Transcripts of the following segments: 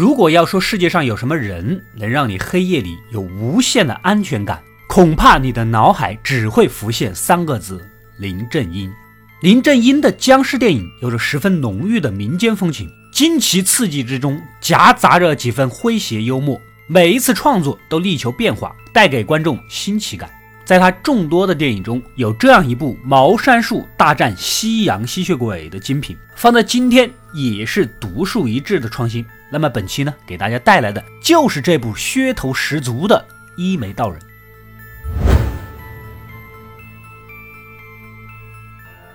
如果要说世界上有什么人能让你黑夜里有无限的安全感，恐怕你的脑海只会浮现三个字：林正英。林正英的僵尸电影有着十分浓郁的民间风情，惊奇刺激之中夹杂着几分诙谐幽默。每一次创作都力求变化，带给观众新奇感。在他众多的电影中，有这样一部《茅山术大战西洋吸血鬼》的精品，放在今天也是独树一帜的创新。那么本期呢，给大家带来的就是这部噱头十足的《一眉道人》。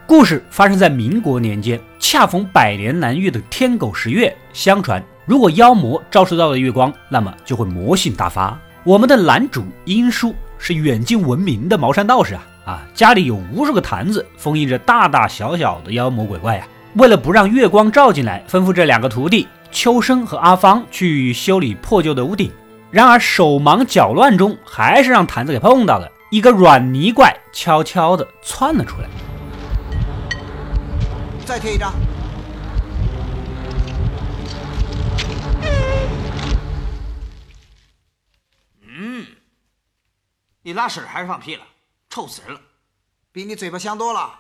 故事发生在民国年间，恰逢百年难遇的天狗食月。相传，如果妖魔照射到了月光，那么就会魔性大发。我们的男主英叔是远近闻名的茅山道士啊啊，家里有无数个坛子，封印着大大小小的妖魔鬼怪呀。为了不让月光照进来，吩咐这两个徒弟秋生和阿芳去修理破旧的屋顶。然而手忙脚乱中，还是让坛子给碰到了，一个软泥怪悄悄地窜了出来。再贴一张。嗯，你拉屎还是放屁了？臭死人了！比你嘴巴香多了。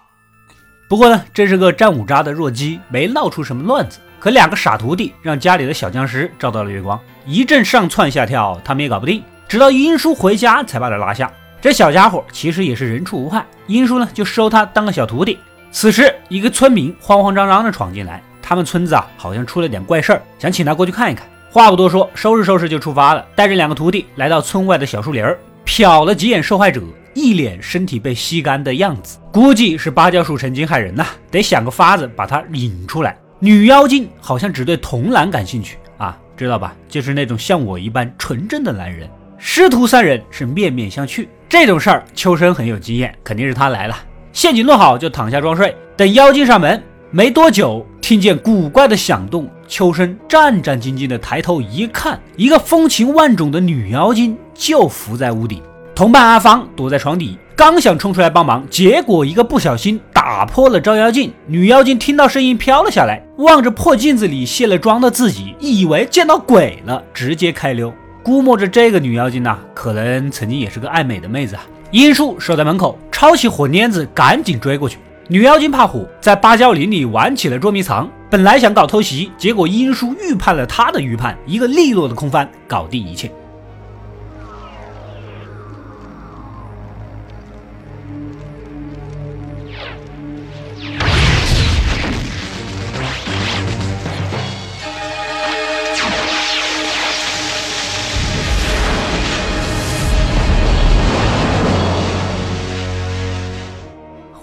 不过呢，这是个战五渣的弱鸡，没闹出什么乱子。可两个傻徒弟让家里的小僵尸照到了月光，一阵上蹿下跳，他们也搞不定。直到英叔回家才把他拉下。这小家伙其实也是人畜无害，英叔呢就收他当个小徒弟。此时，一个村民慌慌张张地闯进来，他们村子啊好像出了点怪事儿，想请他过去看一看。话不多说，收拾收拾就出发了，带着两个徒弟来到村外的小树林儿，瞟了几眼受害者，一脸身体被吸干的样子，估计是芭蕉树成精害人呐，得想个法子把他引出来。女妖精好像只对童男感兴趣啊，知道吧？就是那种像我一般纯真的男人。师徒三人是面面相觑，这种事儿秋生很有经验，肯定是他来了。陷阱弄好，就躺下装睡，等妖精上门。没多久，听见古怪的响动，秋生战战兢兢地抬头一看，一个风情万种的女妖精就伏在屋顶。同伴阿芳躲在床底，刚想冲出来帮忙，结果一个不小心打破了照妖镜。女妖精听到声音飘了下来，望着破镜子里卸了妆的自己，以为见到鬼了，直接开溜。估摸着这个女妖精呐，可能曾经也是个爱美的妹子啊。英叔守在门口，抄起火捻子，赶紧追过去。女妖精怕火，在芭蕉林里玩起了捉迷藏。本来想搞偷袭，结果英叔预判了他的预判，一个利落的空翻，搞定一切。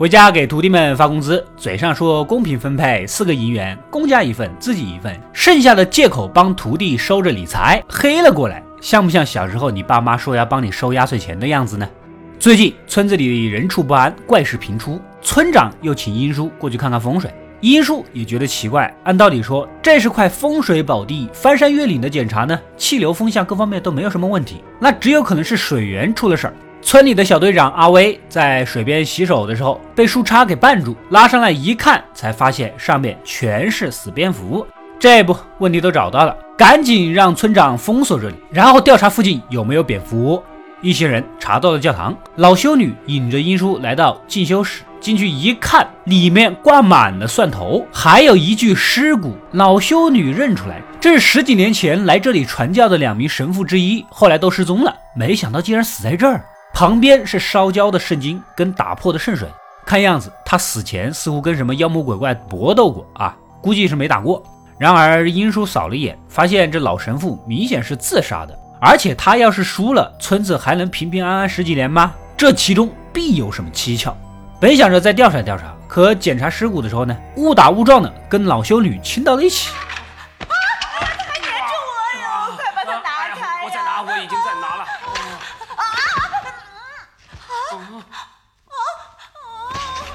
回家给徒弟们发工资，嘴上说公平分配四个银元，公家一份，自己一份，剩下的借口帮徒弟收着理财，黑了过来，像不像小时候你爸妈说要帮你收压岁钱的样子呢？最近村子里人畜不安，怪事频出，村长又请英叔过去看看风水。英叔也觉得奇怪，按道理说这是块风水宝地，翻山越岭的检查呢，气流风向各方面都没有什么问题，那只有可能是水源出了事儿。村里的小队长阿威在水边洗手的时候，被树杈给绊住，拉上来一看，才发现上面全是死蝙蝠。这不，问题都找到了，赶紧让村长封锁这里，然后调查附近有没有蝙蝠窝。一行人查到了教堂，老修女引着英叔来到进修室，进去一看，里面挂满了蒜头，还有一具尸骨。老修女认出来，这是十几年前来这里传教的两名神父之一，后来都失踪了，没想到竟然死在这儿。旁边是烧焦的圣经跟打破的圣水，看样子他死前似乎跟什么妖魔鬼怪搏斗过啊，估计是没打过。然而英叔扫了一眼，发现这老神父明显是自杀的，而且他要是输了，村子还能平平安安十几年吗？这其中必有什么蹊跷。本想着再调查调查，可检查尸骨的时候呢，误打误撞的跟老修女亲到了一起。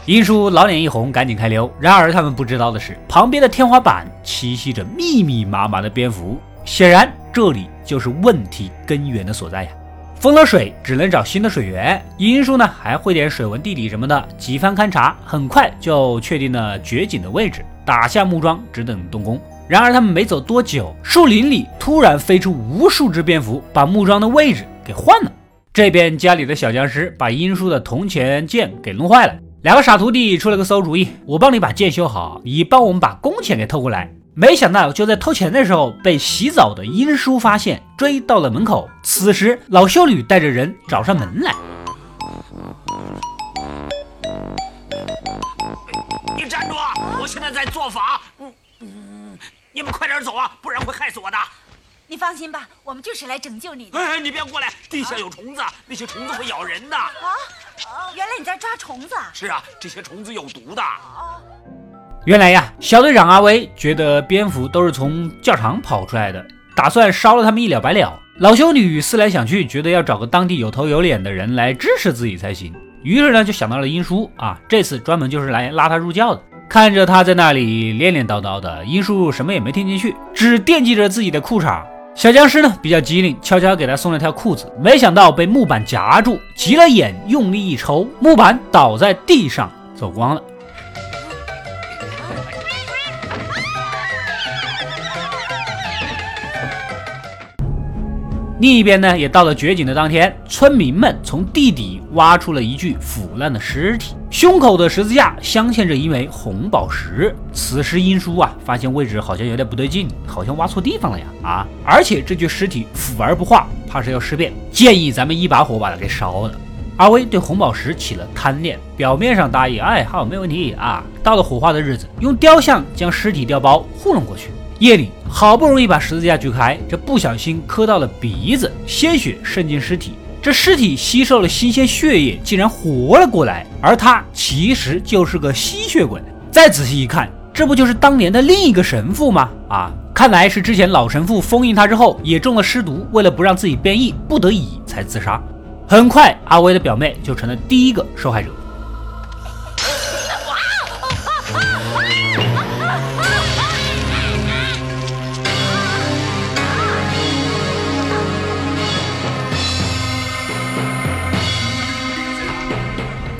英叔老脸一红，赶紧开溜。然而他们不知道的是，旁边的天花板栖息着密密麻麻的蝙蝠，显然这里就是问题根源的所在呀。封了水，只能找新的水源。英叔呢，还会点水文地理什么的，几番勘察，很快就确定了掘井的位置，打下木桩，只等动工。然而他们没走多久，树林里突然飞出无数只蝙蝠，把木桩的位置给换了。这边家里的小僵尸把英叔的铜钱剑给弄坏了，两个傻徒弟出了个馊主意：我帮你把剑修好，你帮我们把工钱给偷过来。没想到就在偷钱的时候，被洗澡的殷叔发现，追到了门口。此时老修女带着人找上门来。你站住！我现在在做法。嗯嗯，你们快点走啊，不然会害死我的。你放心吧，我们就是来拯救你的。哎，你别过来，地下有虫子，那些虫子会咬人的。啊，原来你在抓虫子啊。是啊，这些虫子有毒的。原来呀，小队长阿威觉得蝙蝠都是从教场跑出来的，打算烧了他们一了百了。老修女思来想去，觉得要找个当地有头有脸的人来支持自己才行。于是呢，就想到了英叔啊，这次专门就是来拉他入教的。看着他在那里念念叨叨的，英叔什么也没听进去，只惦记着自己的裤衩。小僵尸呢比较机灵，悄悄给他送了条裤子，没想到被木板夹住，急了眼，用力一抽，木板倒在地上，走光了。另一边呢，也到了绝景的当天，村民们从地底挖出了一具腐烂的尸体，胸口的十字架镶嵌着一枚红宝石。此时英叔啊，发现位置好像有点不对劲，好像挖错地方了呀！啊，而且这具尸体腐而不化，怕是要尸变，建议咱们一把火把它给烧了。阿威对红宝石起了贪念，表面上答应，哎，好，没问题啊。到了火化的日子，用雕像将尸体调包糊弄过去。夜里好不容易把十字架锯开，这不小心磕到了鼻子，鲜血渗进尸体。这尸体吸收了新鲜血液，竟然活了过来。而他其实就是个吸血鬼。再仔细一看，这不就是当年的另一个神父吗？啊，看来是之前老神父封印他之后也中了尸毒，为了不让自己变异，不得已才自杀。很快，阿威的表妹就成了第一个受害者。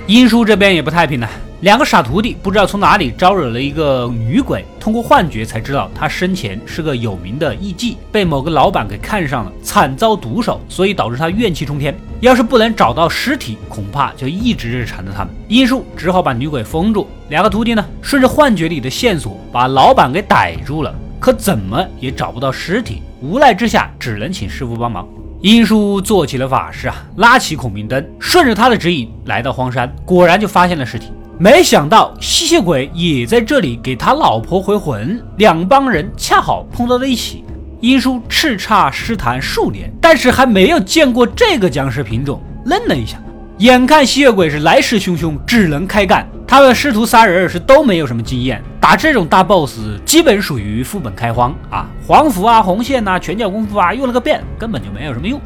殷叔这边也不太平呢，两个傻徒弟不知道从哪里招惹了一个女鬼，通过幻觉才知道她生前是个有名的艺妓，被某个老板给看上了，惨遭毒手，所以导致她怨气冲天。要是不能找到尸体，恐怕就一直缠着他们。殷叔只好把女鬼封住，两个徒弟呢，顺着幻觉里的线索把老板给逮住了，可怎么也找不到尸体，无奈之下只能请师傅帮忙。英叔做起了法事啊，拉起孔明灯，顺着他的指引来到荒山，果然就发现了尸体。没想到吸血鬼也在这里给他老婆回魂，两帮人恰好碰到了一起。英叔叱咤诗坛数年，但是还没有见过这个僵尸品种，愣了一下。眼看吸血鬼是来势汹汹，只能开干。他们师徒仨人是都没有什么经验，打这种大 boss 基本属于副本开荒啊，黄符啊、红线呐、拳脚功夫啊，用了个遍，根本就没有什么用。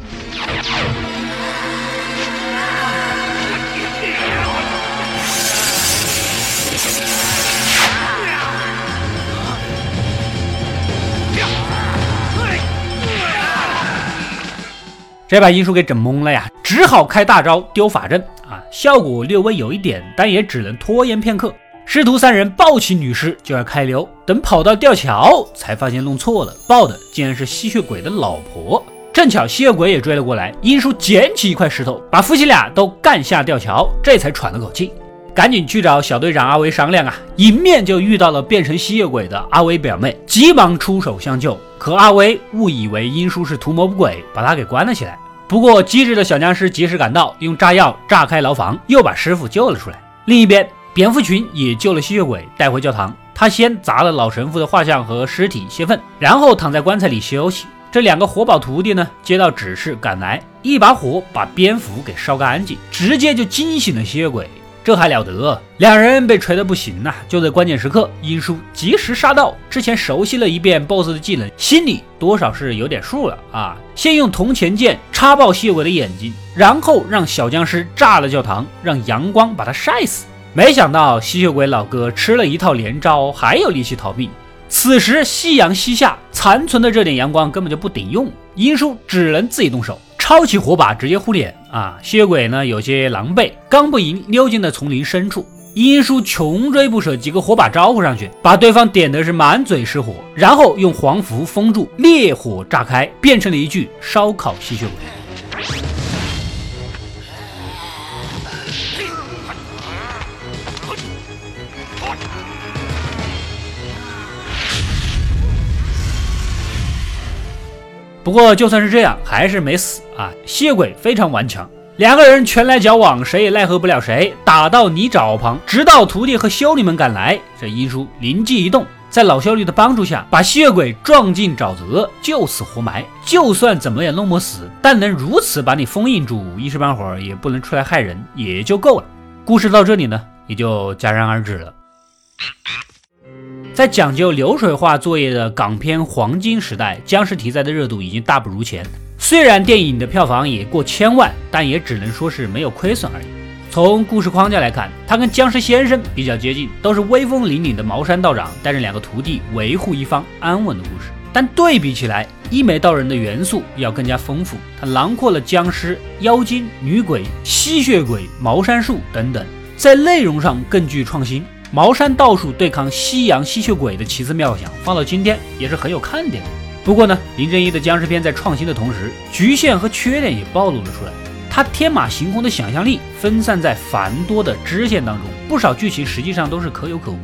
这把殷叔给整懵了呀，只好开大招丢法阵啊，效果略微有一点，但也只能拖延片刻。师徒三人抱起女尸就要开溜，等跑到吊桥，才发现弄错了，抱的竟然是吸血鬼的老婆。正巧吸血鬼也追了过来，殷叔捡起一块石头，把夫妻俩都干下吊桥，这才喘了口气，赶紧去找小队长阿威商量啊。迎面就遇到了变成吸血鬼的阿威表妹，急忙出手相救。可阿威误以为殷叔是图谋不轨，把他给关了起来。不过机智的小僵尸及时赶到，用炸药炸开牢房，又把师傅救了出来。另一边，蝙蝠群也救了吸血鬼，带回教堂。他先砸了老神父的画像和尸体泄愤，然后躺在棺材里休息。这两个活宝徒弟呢，接到指示赶来，一把火把蝙蝠给烧干净，直接就惊醒了吸血鬼。这还了得！两人被锤得？不行呐！就在关键时刻，殷叔及时杀到。之前熟悉了一遍 BOSS 的技能，心里多少是有点数了啊！先用铜钱剑插爆吸血鬼的眼睛，然后让小僵尸炸了教堂，让阳光把他晒死。没想到吸血鬼老哥吃了一套连招，还有力气逃命。此时夕阳西下，残存的这点阳光根本就不顶用，殷叔只能自己动手。抄起火把直接呼脸啊！吸血鬼呢有些狼狈，刚不赢溜进了丛林深处。英叔穷追不舍，几个火把招呼上去，把对方点的是满嘴是火，然后用黄符封住，烈火炸开，变成了一具烧烤吸血鬼。不过就算是这样，还是没死啊！吸血鬼非常顽强，两个人拳来脚往，谁也奈何不了谁，打到泥沼旁，直到徒弟和修女们赶来。这医书灵机一动，在老修女的帮助下，把吸血鬼撞进沼泽，就此活埋。就算怎么也弄不死，但能如此把你封印住，一时半会儿也不能出来害人，也就够了。故事到这里呢，也就戛然而止了。在讲究流水化作业的港片黄金时代，僵尸题材的热度已经大不如前。虽然电影的票房也过千万，但也只能说是没有亏损而已。从故事框架来看，它跟僵尸先生比较接近，都是威风凛凛的茅山道长带着两个徒弟维护一方安稳的故事。但对比起来，一眉道人的元素要更加丰富，它囊括了僵尸、妖精、女鬼、吸血鬼、茅山术等等，在内容上更具创新。茅山道术对抗西洋吸血鬼的奇思妙想，放到今天也是很有看点的。不过呢，林正英的僵尸片在创新的同时，局限和缺点也暴露了出来。他天马行空的想象力分散在繁多的支线当中，不少剧情实际上都是可有可无。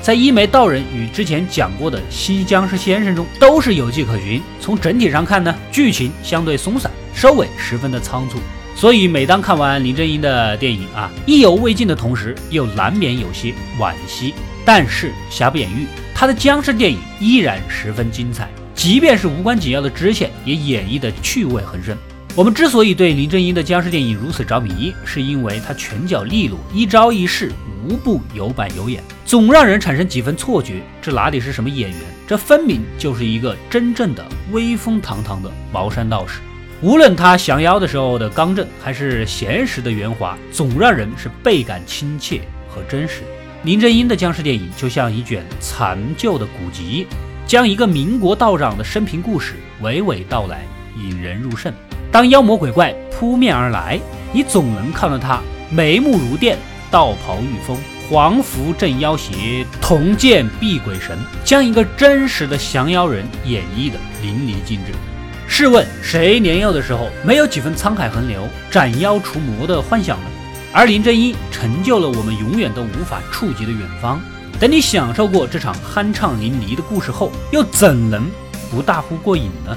在一眉道人与之前讲过的西僵尸先生中，都是有迹可循。从整体上看呢，剧情相对松散，收尾十分的仓促。所以，每当看完林正英的电影啊，意犹未尽的同时，又难免有些惋惜。但是，瑕不掩瑜，他的僵尸电影依然十分精彩，即便是无关紧要的支线，也演绎的趣味横生。我们之所以对林正英的僵尸电影如此着迷，是因为他拳脚利落，一招一式无不有板有眼，总让人产生几分错觉：这哪里是什么演员？这分明就是一个真正的威风堂堂的茅山道士。无论他降妖的时候的刚正，还是闲时的圆滑，总让人是倍感亲切和真实。林正英的僵尸电影就像一卷残旧的古籍，将一个民国道长的生平故事娓娓道来，引人入胜。当妖魔鬼怪扑面而来，你总能看到他眉目如电，道袍御风，黄符镇妖邪，铜剑避鬼神，将一个真实的降妖人演绎的淋漓尽致。试问谁年幼的时候没有几分沧海横流、斩妖除魔的幻想呢？而林正英成就了我们永远都无法触及的远方。等你享受过这场酣畅淋漓的故事后，又怎能不大呼过瘾呢？